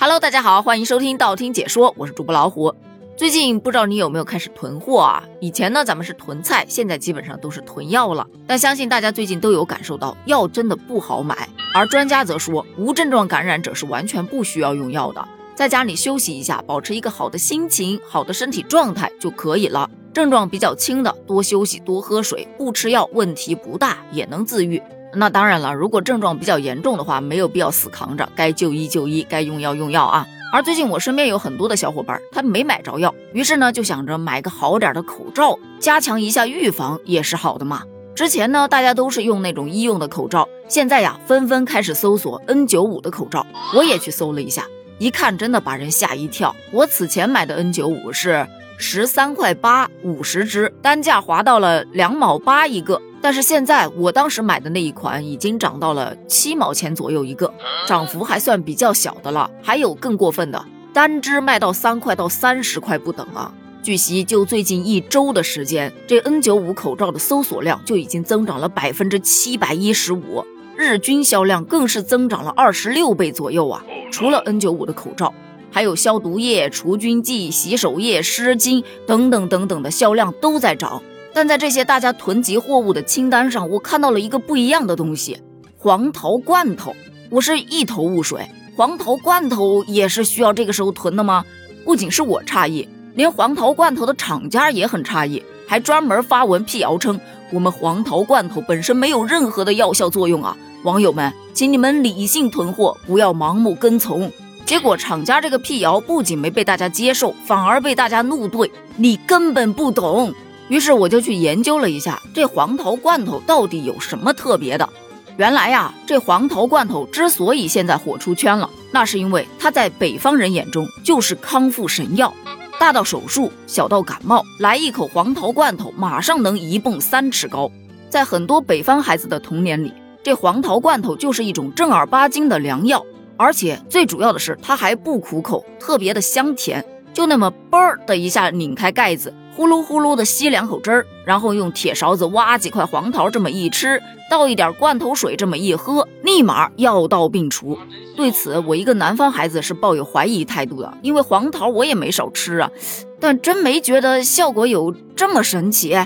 Hello，大家好，欢迎收听道听解说，我是主播老虎。最近不知道你有没有开始囤货啊？以前呢，咱们是囤菜，现在基本上都是囤药了。但相信大家最近都有感受到，药真的不好买。而专家则说，无症状感染者是完全不需要用药的，在家里休息一下，保持一个好的心情、好的身体状态就可以了。症状比较轻的，多休息、多喝水，不吃药，问题不大，也能自愈。那当然了，如果症状比较严重的话，没有必要死扛着，该就医就医，该用药用药啊。而最近我身边有很多的小伙伴，他没买着药，于是呢就想着买个好点的口罩，加强一下预防也是好的嘛。之前呢大家都是用那种医用的口罩，现在呀纷纷开始搜索 N95 的口罩，我也去搜了一下，一看真的把人吓一跳。我此前买的 N95 是十三块八五十支，单价划到了两毛八一个。但是现在我当时买的那一款已经涨到了七毛钱左右一个，涨幅还算比较小的了。还有更过分的，单只卖到三块到三十块不等啊！据悉，就最近一周的时间，这 N95 口罩的搜索量就已经增长了百分之七百一十五，日均销量更是增长了二十六倍左右啊！除了 N95 的口罩，还有消毒液、除菌剂、洗手液、湿巾等等等等的销量都在涨。但在这些大家囤积货物的清单上，我看到了一个不一样的东西——黄桃罐头。我是一头雾水，黄桃罐头也是需要这个时候囤的吗？不仅是我诧异，连黄桃罐头的厂家也很诧异，还专门发文辟谣称我们黄桃罐头本身没有任何的药效作用啊！网友们，请你们理性囤货，不要盲目跟从。结果厂家这个辟谣不仅没被大家接受，反而被大家怒怼：你根本不懂。于是我就去研究了一下，这黄桃罐头到底有什么特别的。原来呀，这黄桃罐头之所以现在火出圈了，那是因为它在北方人眼中就是康复神药。大到手术，小到感冒，来一口黄桃罐头，马上能一蹦三尺高。在很多北方孩子的童年里，这黄桃罐头就是一种正儿八经的良药，而且最主要的是，它还不苦口，特别的香甜。就那么嘣儿的一下拧开盖子，呼噜呼噜的吸两口汁儿，然后用铁勺子挖几块黄桃，这么一吃，倒一点罐头水，这么一喝，立马药到病除。对此，我一个南方孩子是抱有怀疑态度的，因为黄桃我也没少吃啊，但真没觉得效果有这么神奇。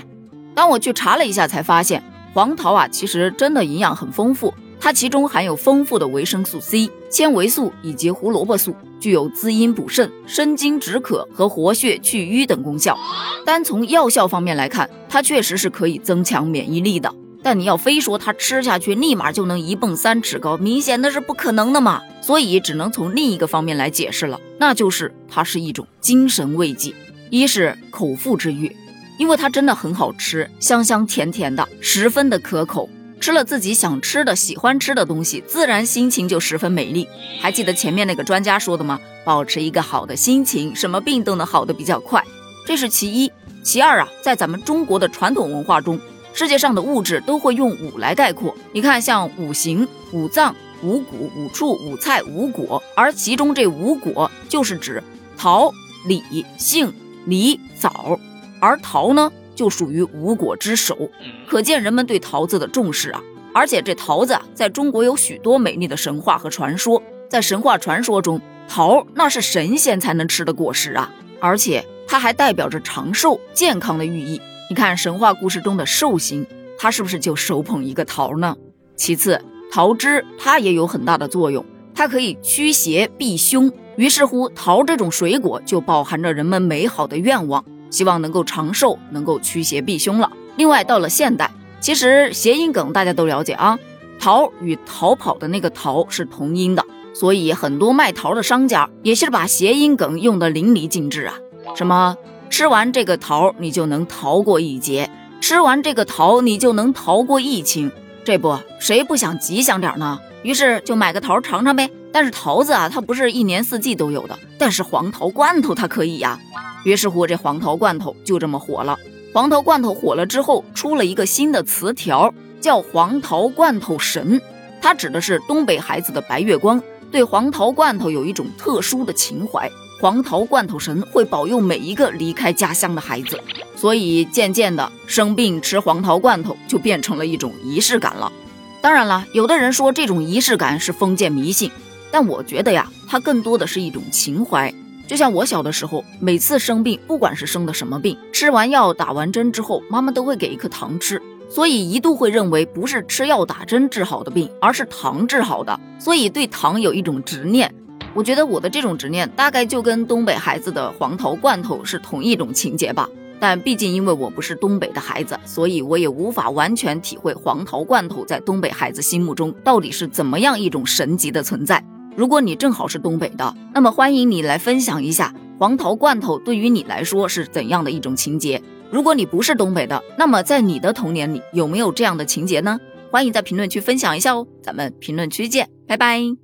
当我去查了一下，才发现黄桃啊，其实真的营养很丰富。它其中含有丰富的维生素 C、纤维素以及胡萝卜素，具有滋阴补肾、生津止渴和活血去瘀等功效。单从药效方面来看，它确实是可以增强免疫力的。但你要非说它吃下去立马就能一蹦三尺高，明显那是不可能的嘛。所以只能从另一个方面来解释了，那就是它是一种精神慰藉。一是口腹之欲，因为它真的很好吃，香香甜甜的，十分的可口。吃了自己想吃的、喜欢吃的东西，自然心情就十分美丽。还记得前面那个专家说的吗？保持一个好的心情，什么病都能好的比较快。这是其一。其二啊，在咱们中国的传统文化中，世界上的物质都会用五来概括。你看，像五行、五脏、五谷、五畜、五菜、五果，而其中这五果就是指桃、李、杏、梨、枣，而桃呢？就属于五果之首，可见人们对桃子的重视啊！而且这桃子啊，在中国有许多美丽的神话和传说。在神话传说中，桃那是神仙才能吃的果实啊，而且它还代表着长寿、健康的寓意。你看神话故事中的寿星，他是不是就手捧一个桃呢？其次，桃汁它也有很大的作用，它可以驱邪避凶。于是乎，桃这种水果就饱含着人们美好的愿望。希望能够长寿，能够驱邪避凶了。另外，到了现代，其实谐音梗大家都了解啊，逃与逃跑的那个逃是同音的，所以很多卖桃的商家也是把谐音梗用的淋漓尽致啊。什么吃完这个桃你就能逃过一劫，吃完这个桃你就能逃过疫情，这不谁不想吉祥点呢？于是就买个桃尝尝呗。但是桃子啊，它不是一年四季都有的，但是黄桃罐头它可以呀。于是乎，这黄桃罐头就这么火了。黄桃罐头火了之后，出了一个新的词条，叫“黄桃罐头神”。它指的是东北孩子的白月光，对黄桃罐头有一种特殊的情怀。黄桃罐头神会保佑每一个离开家乡的孩子，所以渐渐的，生病吃黄桃罐头就变成了一种仪式感了。当然了，有的人说这种仪式感是封建迷信。但我觉得呀，它更多的是一种情怀。就像我小的时候，每次生病，不管是生的什么病，吃完药、打完针之后，妈妈都会给一颗糖吃，所以一度会认为不是吃药打针治好的病，而是糖治好的，所以对糖有一种执念。我觉得我的这种执念，大概就跟东北孩子的黄桃罐头是同一种情节吧。但毕竟因为我不是东北的孩子，所以我也无法完全体会黄桃罐头在东北孩子心目中到底是怎么样一种神级的存在。如果你正好是东北的，那么欢迎你来分享一下黄桃罐头对于你来说是怎样的一种情节。如果你不是东北的，那么在你的童年里有没有这样的情节呢？欢迎在评论区分享一下哦，咱们评论区见，拜拜。